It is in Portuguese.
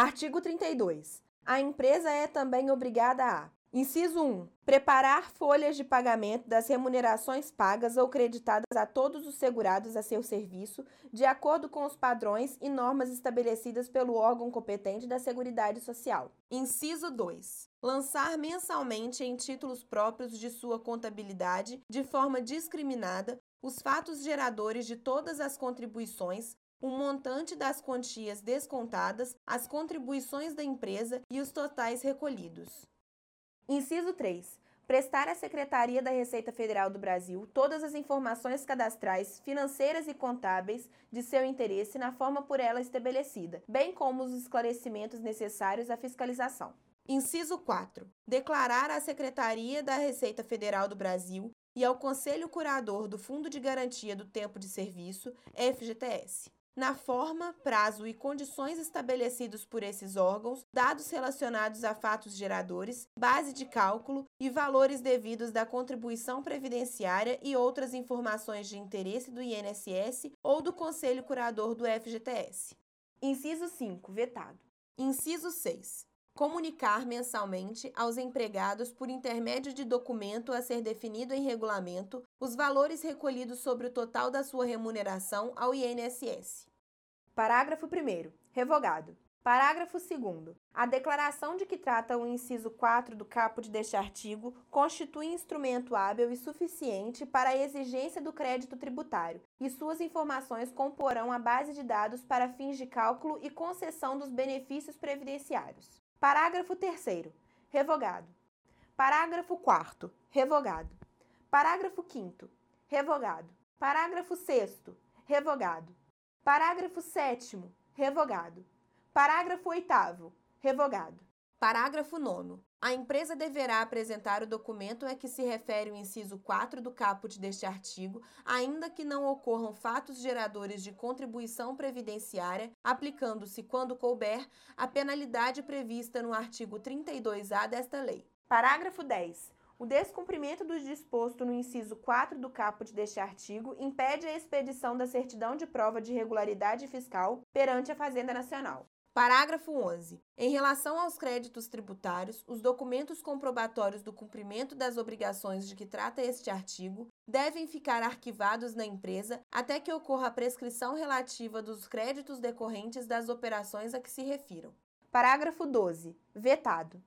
Artigo 32. A empresa é também obrigada a: Inciso 1. Preparar folhas de pagamento das remunerações pagas ou creditadas a todos os segurados a seu serviço, de acordo com os padrões e normas estabelecidas pelo órgão competente da Seguridade Social. Inciso 2. Lançar mensalmente em títulos próprios de sua contabilidade, de forma discriminada, os fatos geradores de todas as contribuições, o montante das quantias descontadas, as contribuições da empresa e os totais recolhidos. Inciso 3. Prestar à Secretaria da Receita Federal do Brasil todas as informações cadastrais, financeiras e contábeis de seu interesse na forma por ela estabelecida, bem como os esclarecimentos necessários à fiscalização. Inciso 4. Declarar à Secretaria da Receita Federal do Brasil e ao Conselho Curador do Fundo de Garantia do Tempo de Serviço, FGTS na forma, prazo e condições estabelecidos por esses órgãos, dados relacionados a fatos geradores, base de cálculo e valores devidos da contribuição previdenciária e outras informações de interesse do INSS ou do Conselho Curador do FGTS. Inciso 5. Vetado. Inciso 6 comunicar mensalmente aos empregados, por intermédio de documento a ser definido em regulamento, os valores recolhidos sobre o total da sua remuneração ao INSS. Parágrafo 1. Revogado. Parágrafo 2. A declaração de que trata o inciso 4 do caput deste artigo constitui instrumento hábil e suficiente para a exigência do crédito tributário, e suas informações comporão a base de dados para fins de cálculo e concessão dos benefícios previdenciários. Parágrafo 3. Revogado. Parágrafo 4. Revogado. Parágrafo 5. Revogado. Parágrafo 6. Revogado. Parágrafo 7. Revogado. Parágrafo 8. Revogado. Parágrafo 9. A empresa deverá apresentar o documento a que se refere o inciso 4 do caput deste artigo, ainda que não ocorram fatos geradores de contribuição previdenciária, aplicando-se, quando couber, a penalidade prevista no artigo 32-A desta lei. Parágrafo 10. O descumprimento do disposto no inciso 4 do caput deste artigo impede a expedição da certidão de prova de regularidade fiscal perante a Fazenda Nacional. Parágrafo 11. Em relação aos créditos tributários, os documentos comprobatórios do cumprimento das obrigações de que trata este artigo devem ficar arquivados na empresa até que ocorra a prescrição relativa dos créditos decorrentes das operações a que se refiram. Parágrafo 12. Vetado.